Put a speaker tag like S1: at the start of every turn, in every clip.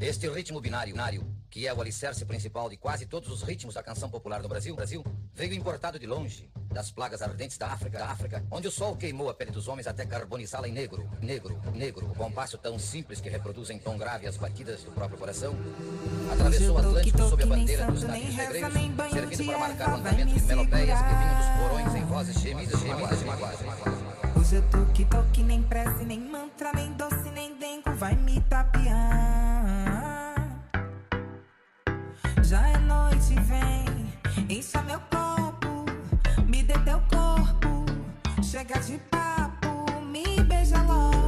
S1: Este ritmo binário, que é o alicerce principal de quase todos os ritmos da canção popular no Brasil, Brasil veio importado de longe, das plagas ardentes da África, da África, onde o sol queimou a pele dos homens até carbonizá-la em negro, negro, negro, o compasso tão simples que reproduz em tom grave as batidas do próprio coração. Atravessou o Atlântico sob a bandeira dos navios negreiros, servindo para marcar o andamento de melopeias que vinham dos porões em vozes gemidas, gemidas magoadas.
S2: Hoje eu tô que toque, nem prece, nem mantra, nem doce, nem dengo, vai me tapear. Vem, encha meu copo, me dê teu corpo, chega de papo, me beija logo.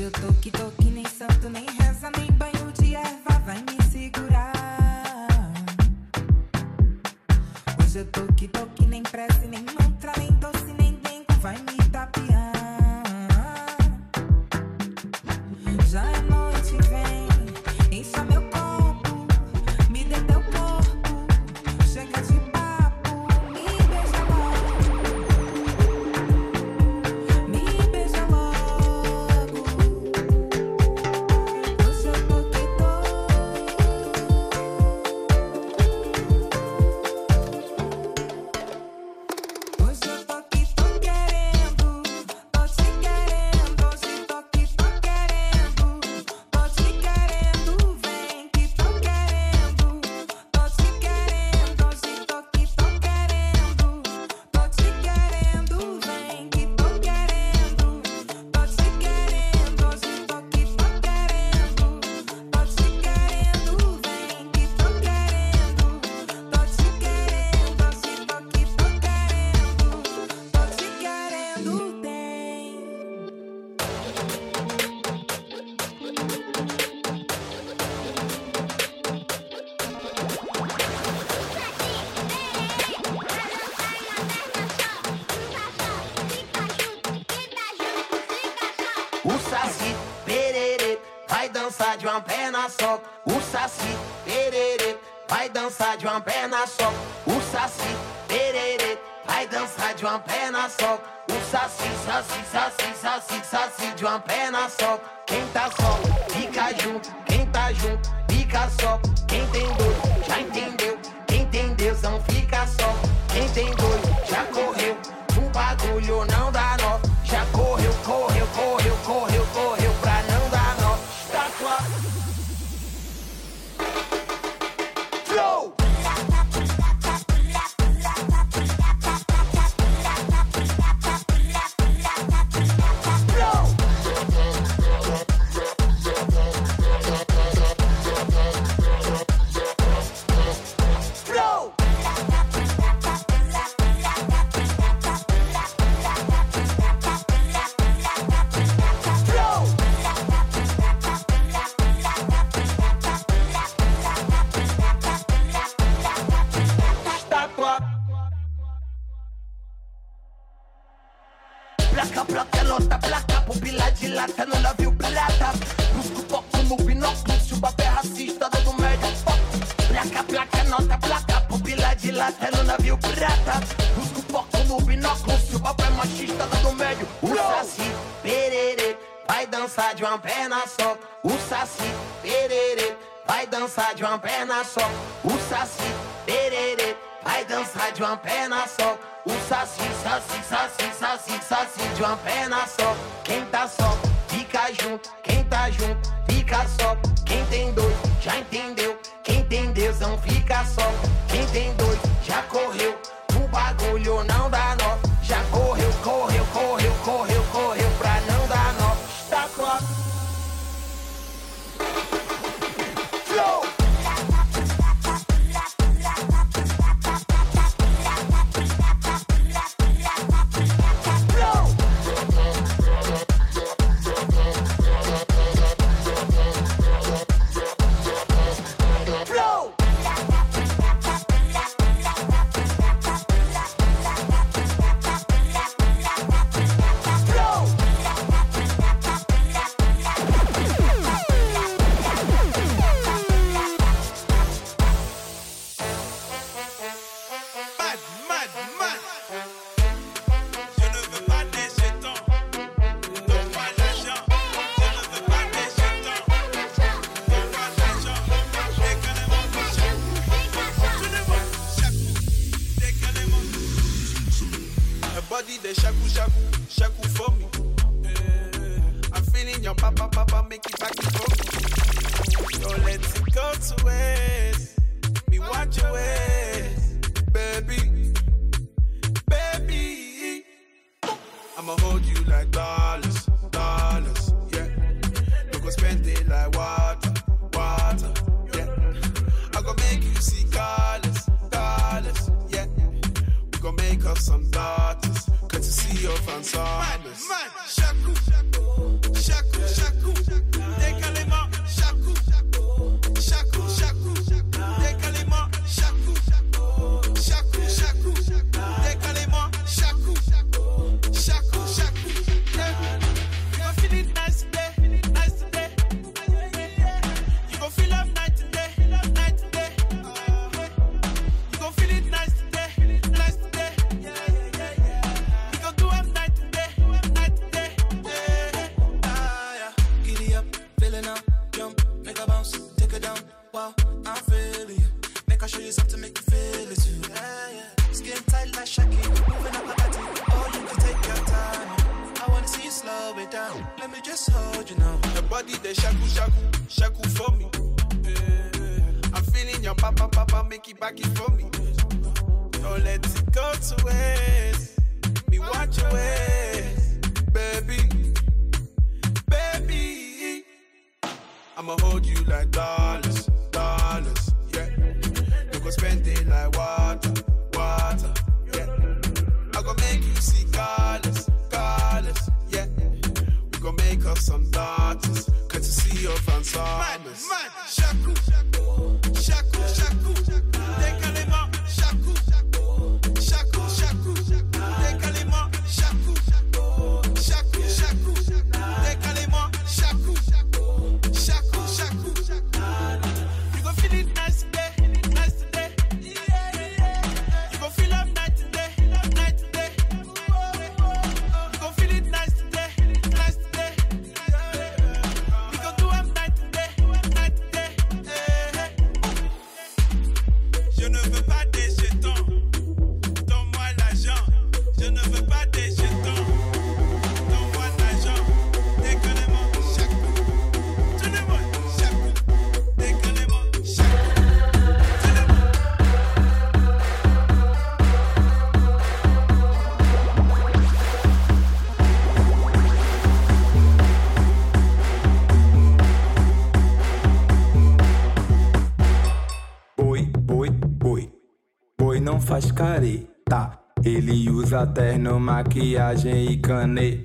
S2: Hoje eu tô que tô que nem santo, nem reza, nem banho de erva vai me segurar. Hoje eu tô que tô que nem prece, nem
S3: Saci Pererê vai dançar de uma perna só. O Saci Pererê vai dançar de uma perna só. O Saci, Saci, Saci, Saci, Saci de uma perna só. Quem tá só, fica junto. Quem tá junto, fica só. Quem tem dois, já entendeu. Quem tem Deus não fica só. Quem tem dois, já correu. O bagulho não dá nó. Já correu, correu, correu, correu, correu só, fica junto. Quem tá junto, fica só. Quem tem dois, já entendeu. Quem tem Deus não fica só. Quem tem dois, já correu. O bagulho não dá nó. Já correu, correu, correu, correu.
S4: pick up some daughters. Courtesy of ensembles. on man, shaku, shaku, shaku.
S5: caderno, maquiagem e caneta.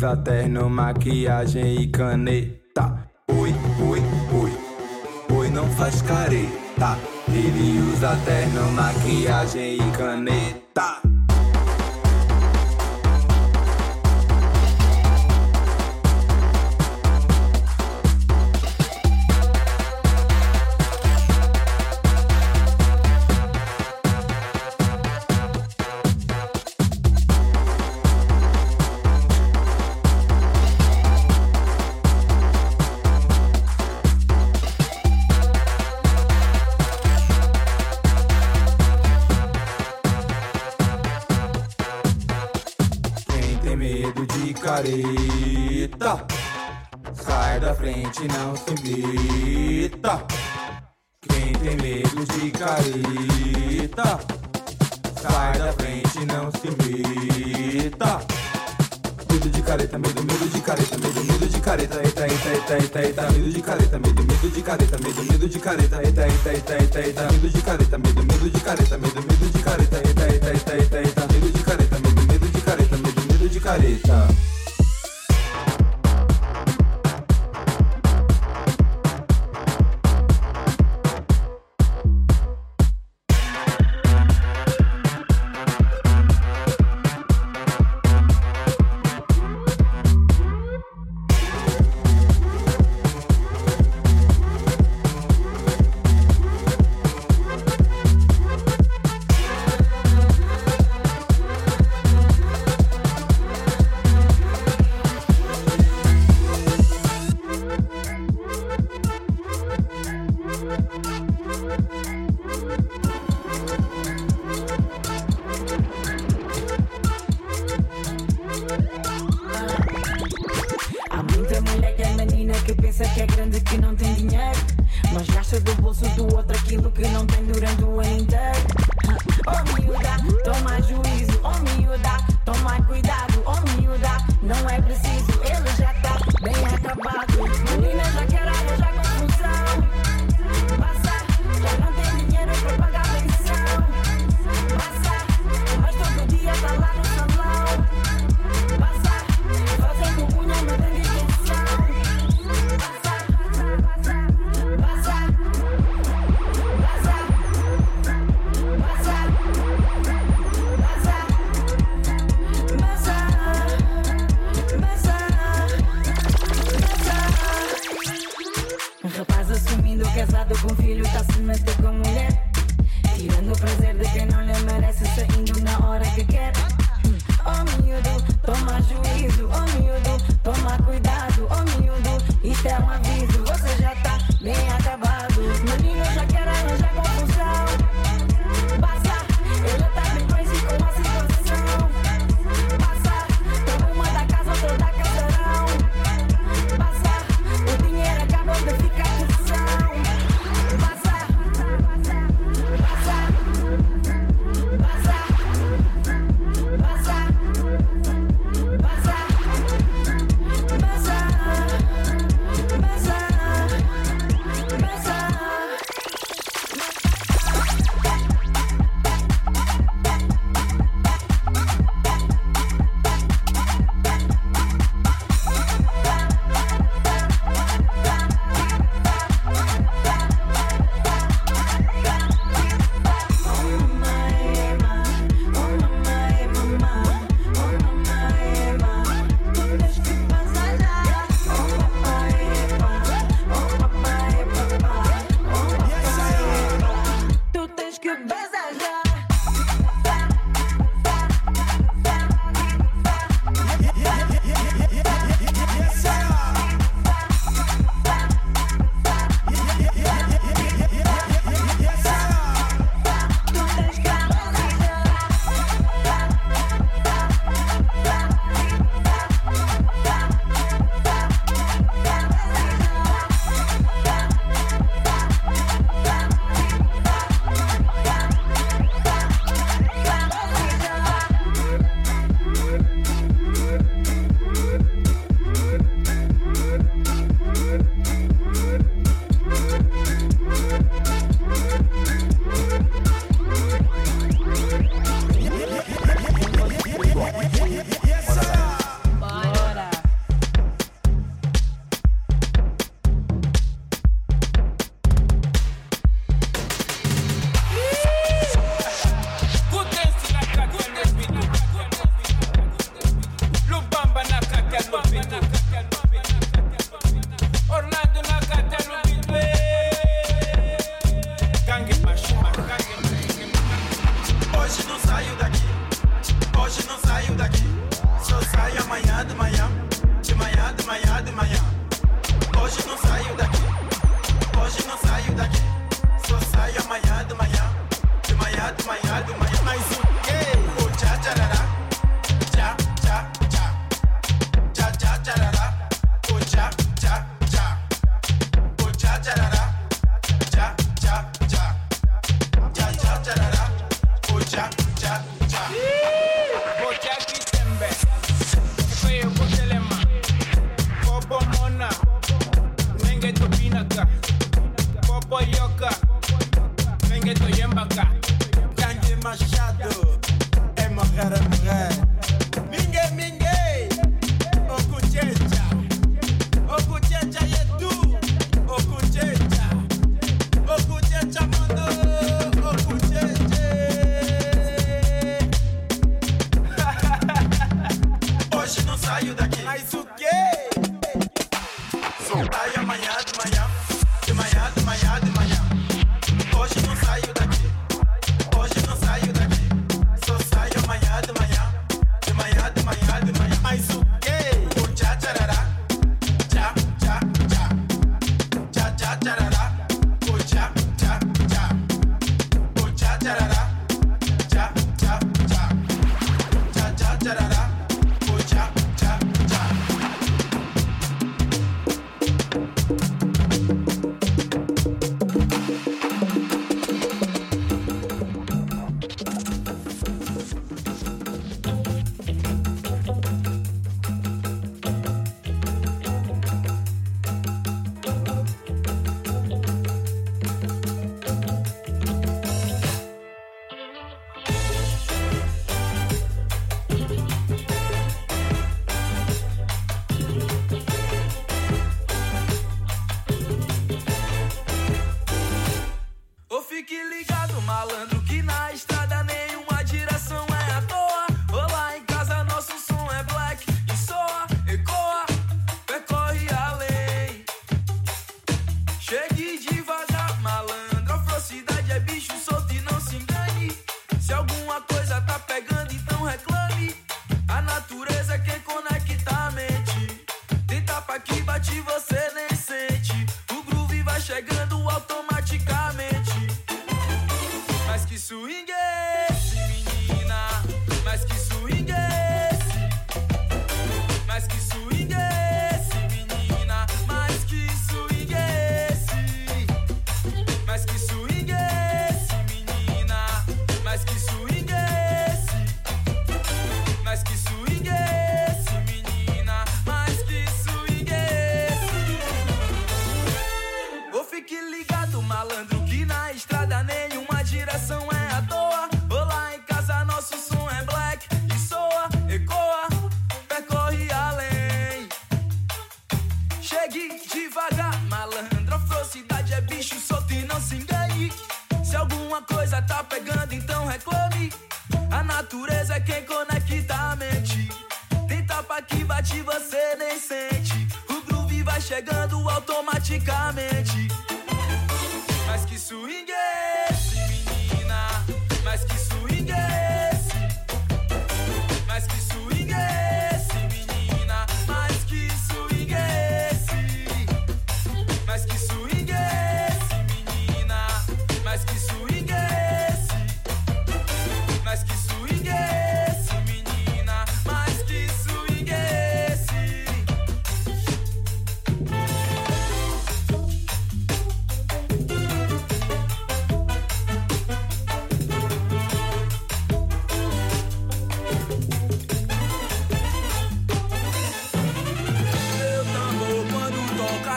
S5: usa terno, maquiagem e caneta. Oi, oi, oi, oi, não faz careta. Ele usa terno, maquiagem e caneta. gente não se meta. Quem tem medo de careta, sai da frente, não se meta. Medo de careta, medo, medo de careta, medo, medo de careta, eita, eita, eita, eita, eita, medo de careta, medo, medo de careta, medo, medo de careta, eita, eita, eita, eita, eita, medo de careta, medo, medo de careta, medo, medo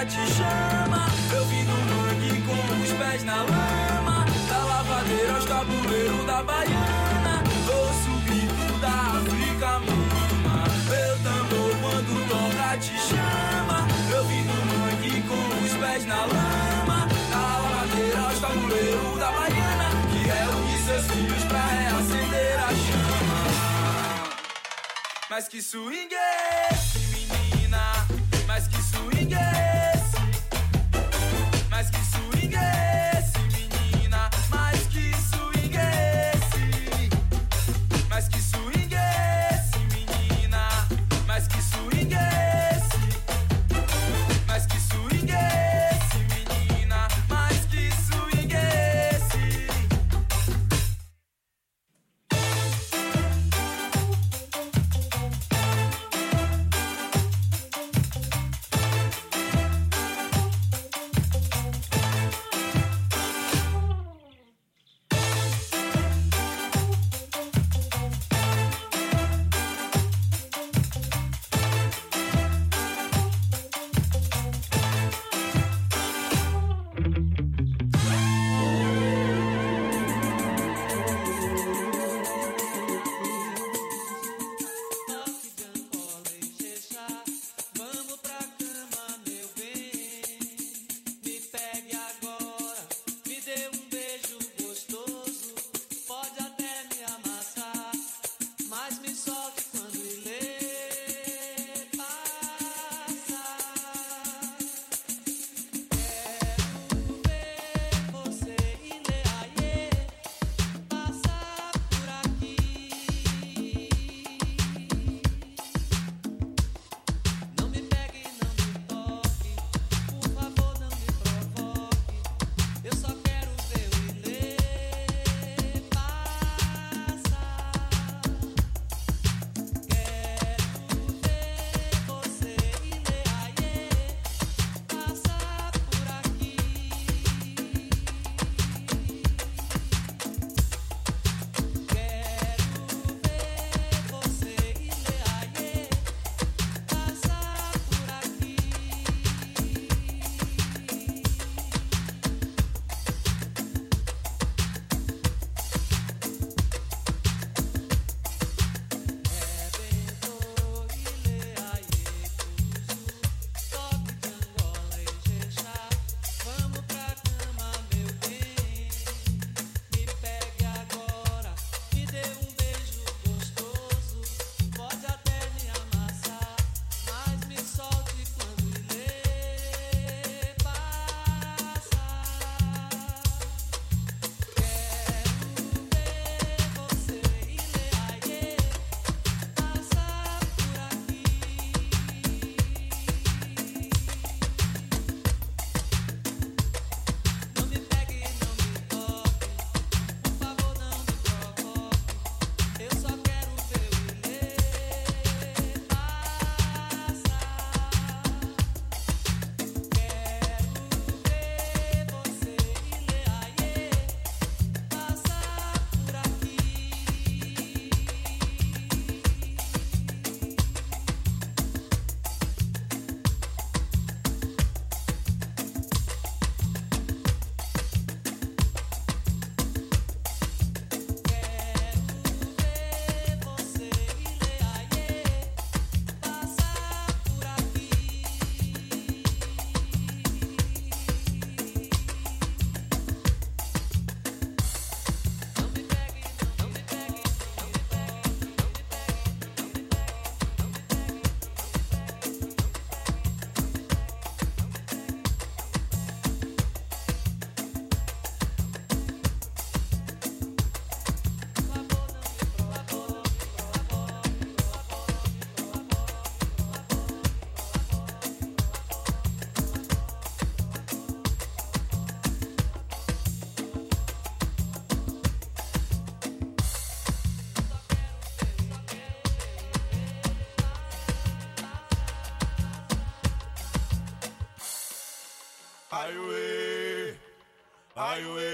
S6: te chama. Eu vi no mangue com os pés na lama. Da lavadeira aos tabuleiros da baiana. vou o da África mama. Eu tambor quando toca te chama. Eu vi no mangue com os pés na lama. Da lavadeira aos tabuleiros da baiana. Que é o que seus filhos pra reacender a chama. Mas que swing é
S7: highway.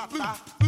S7: matar.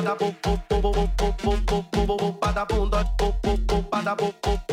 S7: bada bum bum bum bum bum bum bum bum bum
S8: bada bum da
S9: bum bum
S6: bum bada bum bum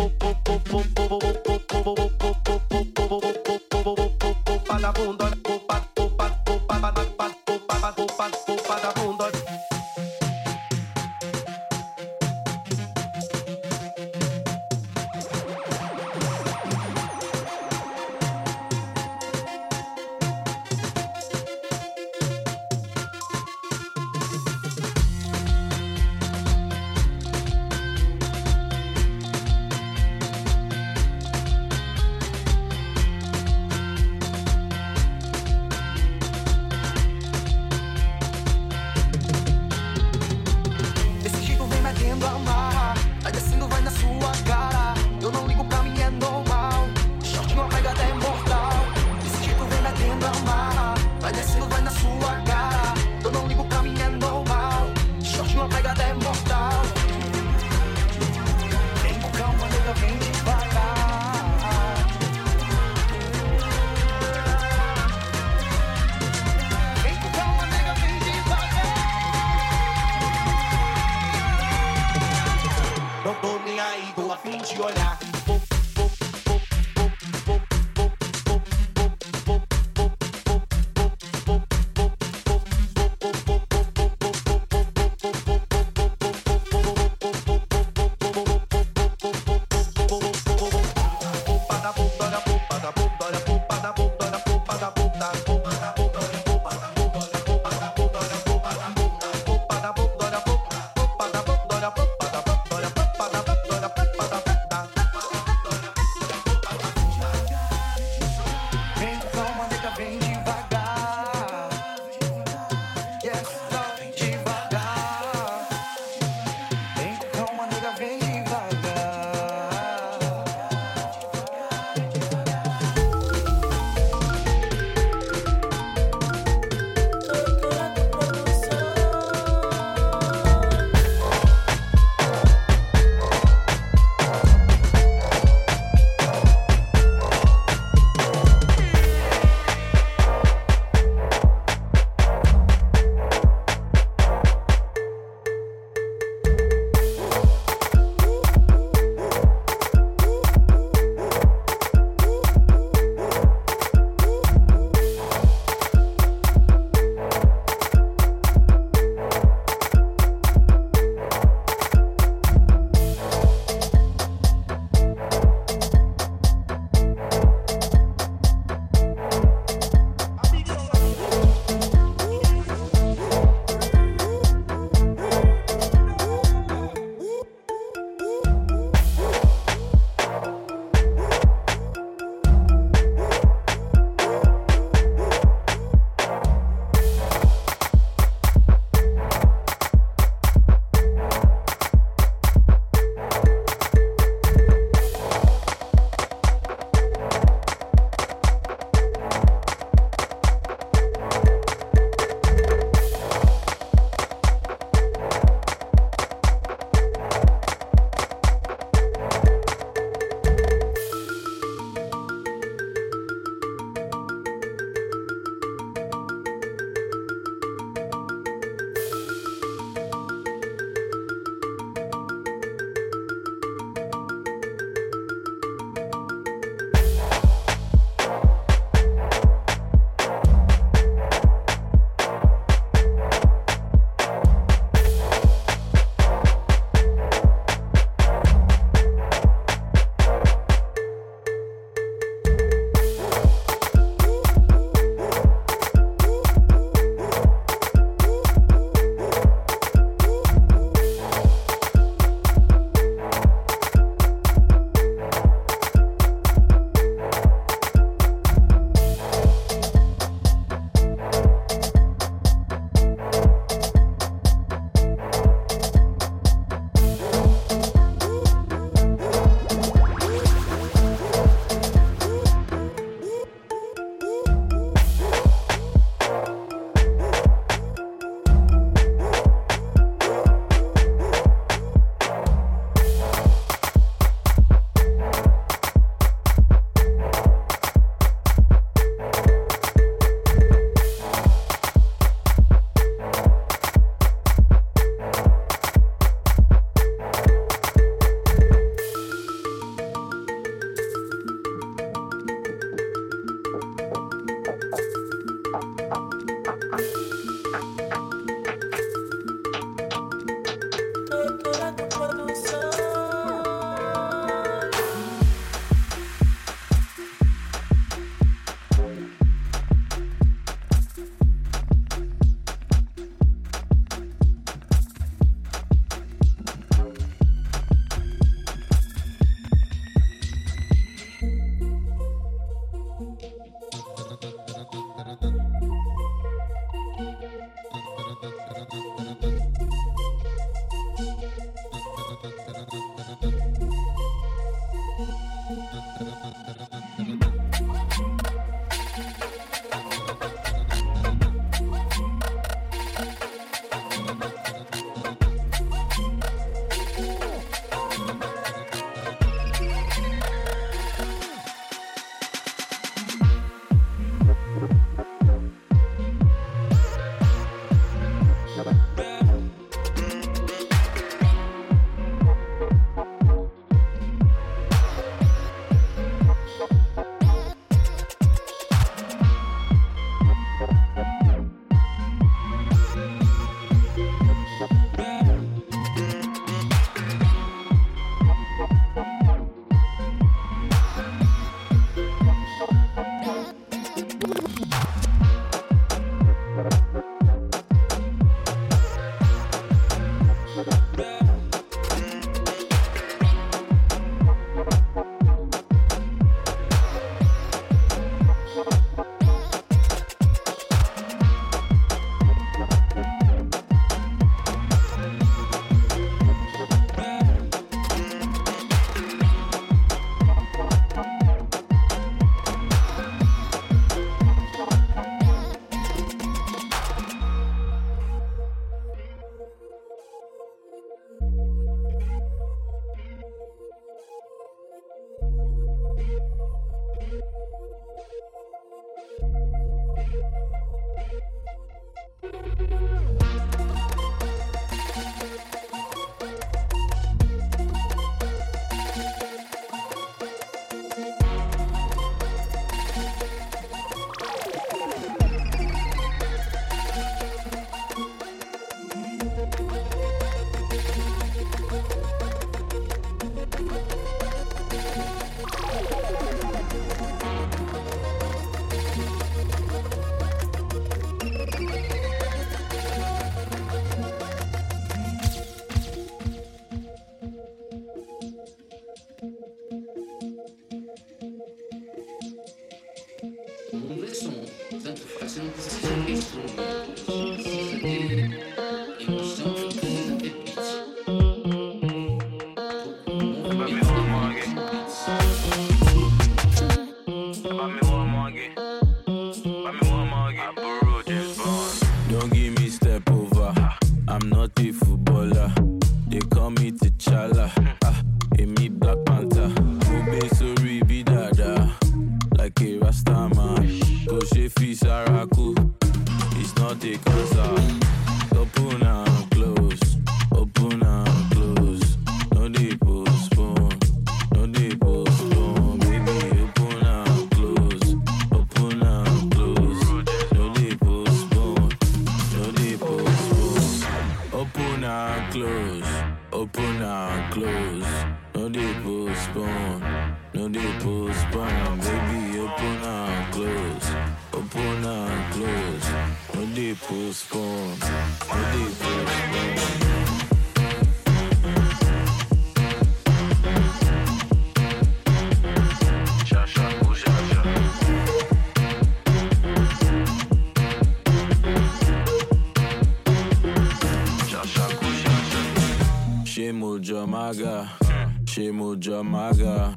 S6: my.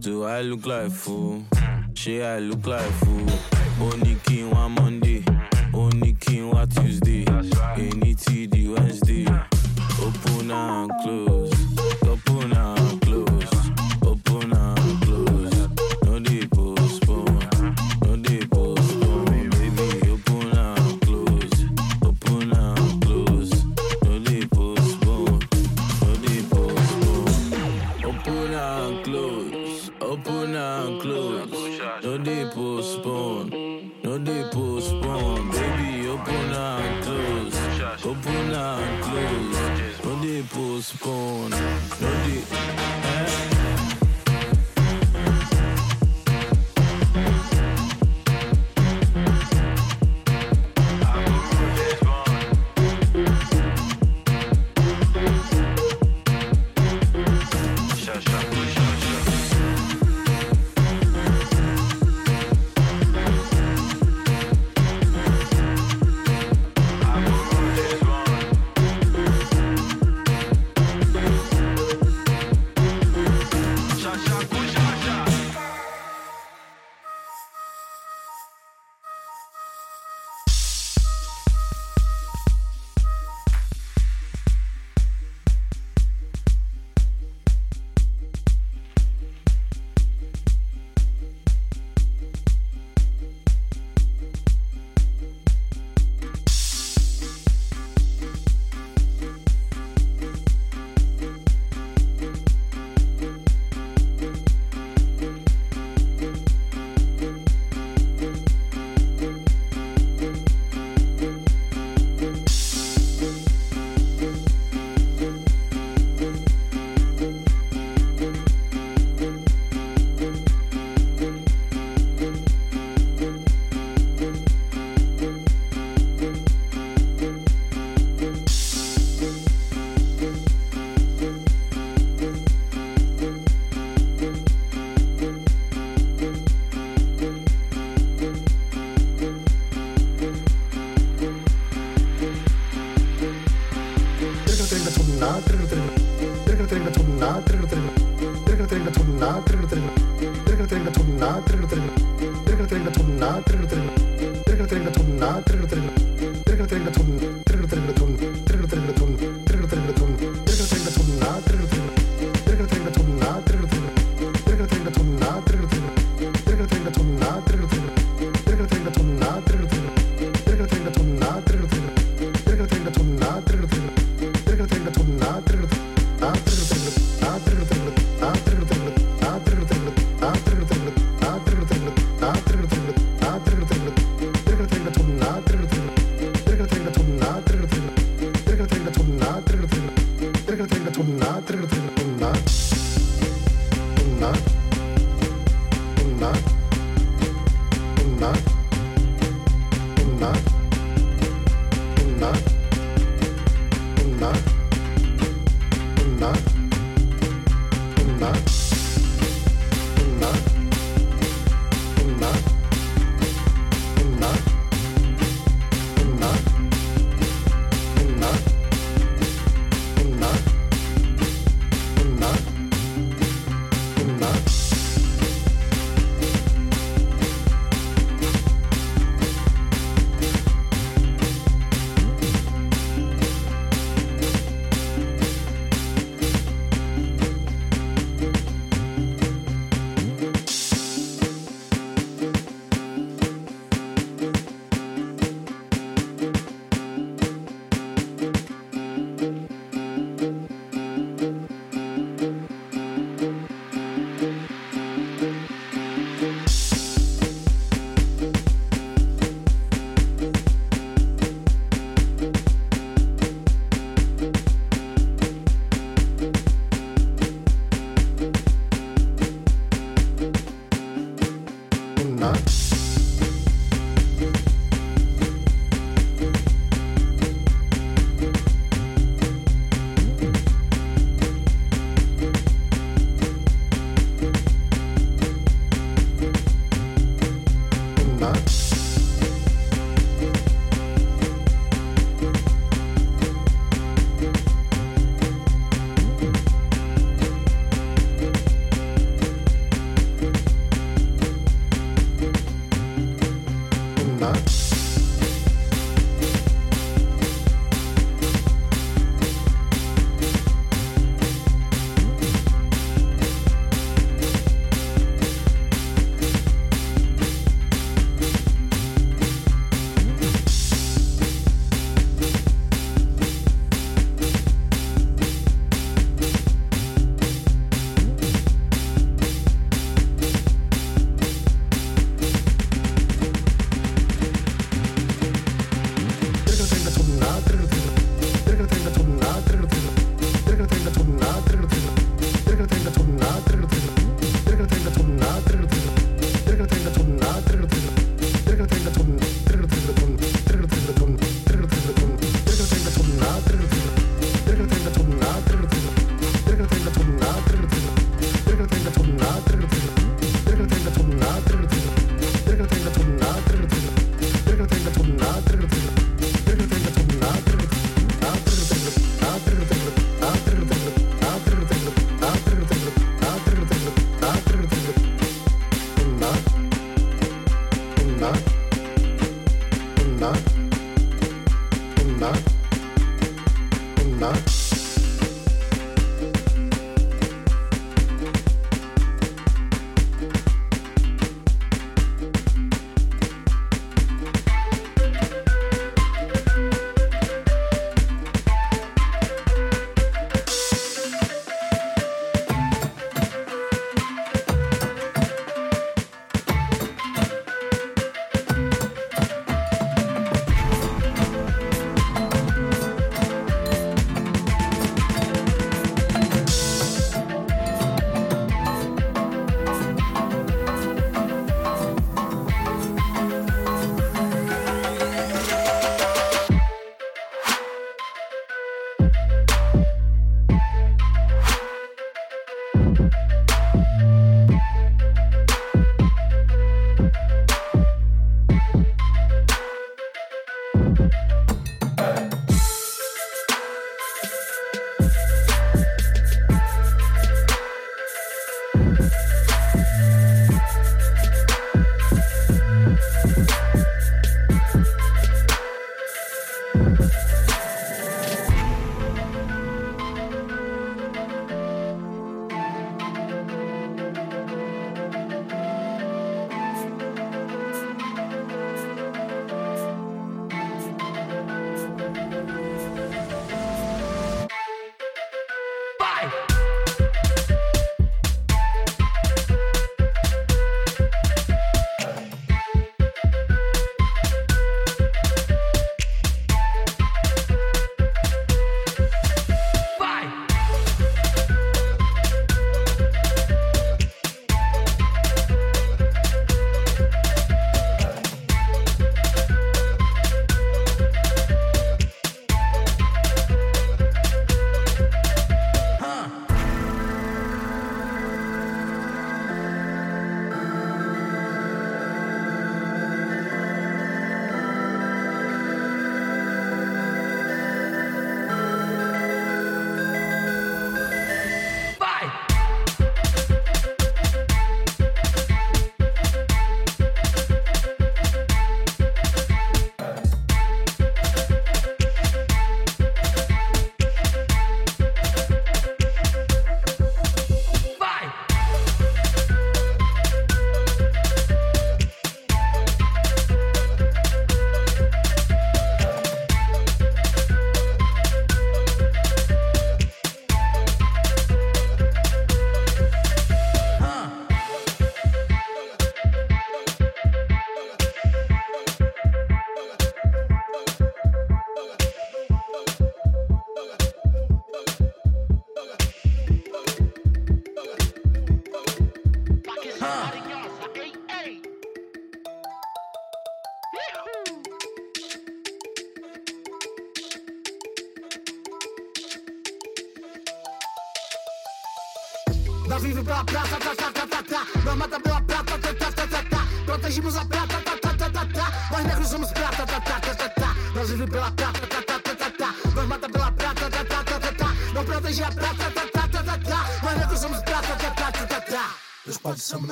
S6: Do I look like fool? She I look like fool.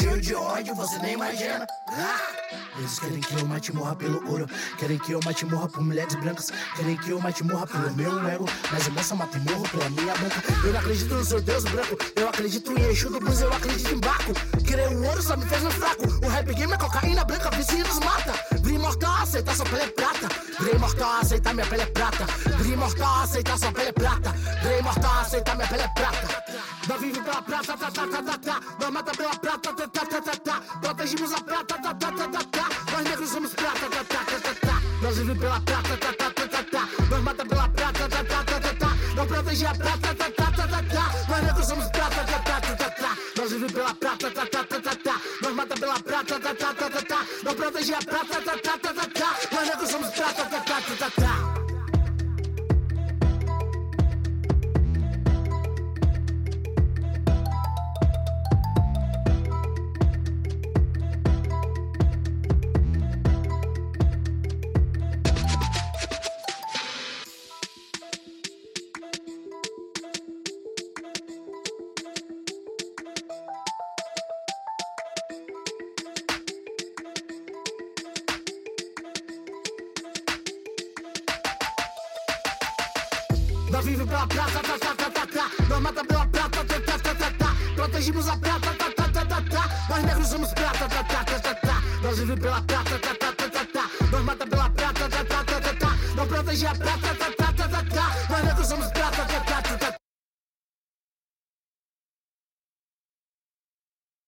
S10: Cheio de ódio, você nem imagina. Ah! Eles querem que eu mate morra pelo ouro. Querem que eu mate morra por mulheres brancas. Querem que eu mate morra pelo meu ego. Mas eu moça mata e morro pela minha branca. Eu não acredito no seu Deus branco. Eu acredito em Exu do Blues, eu acredito em Baco. Querer o ouro só me fez um fraco. O rap game é cocaína branca, vizinho nos mata.
S11: Mortal, aceita sua pele é prata. Grey mortal, aceita minha pele é prata. Grey mortal, aceita sua pele é prata. Grey mortal, aceita minha pele é prata. Nós vive pela prata, tá, tá, tá, tá, tá. Nós mata pela prata, tá, tá, tá, tá, tá. Protegimos a prata, tá, tá, tá, tá, tá. Nós negros somos prata, tá, tá, tá, tá, tá. Nós vive pela prata, tá, tá, tá, tá, tá. Nós mata pela prata, tá, tá, tá, tá, tá. Nós protege a prata, tá, tá, tá, tá, tá. Nós negros somos prata, tá, tá, tá, tá, tá. Nós vive pela prata, tá, tá, tá, tá, tá. Nós mata pela prata, tá, tá, tá, tá, tá. Nós protege a prata, tá, tá, tá, tá, tá. Nós somos prata, tá, tá, tá, tá, tá. Tá, tá. Protegimos a prata, tá, tá, tá, tá, tá. Nós negros somos prata, tá, tá, tá, tá, tá. Nós vive pela prata, tá, tá, tá, tá, tá. Nós mata pela prata, tá, tá, tá, tá, tá. Protege a prata, tá, tá, tá, tá, tá. Nós negros somos prata, tá, tá, tá, tá,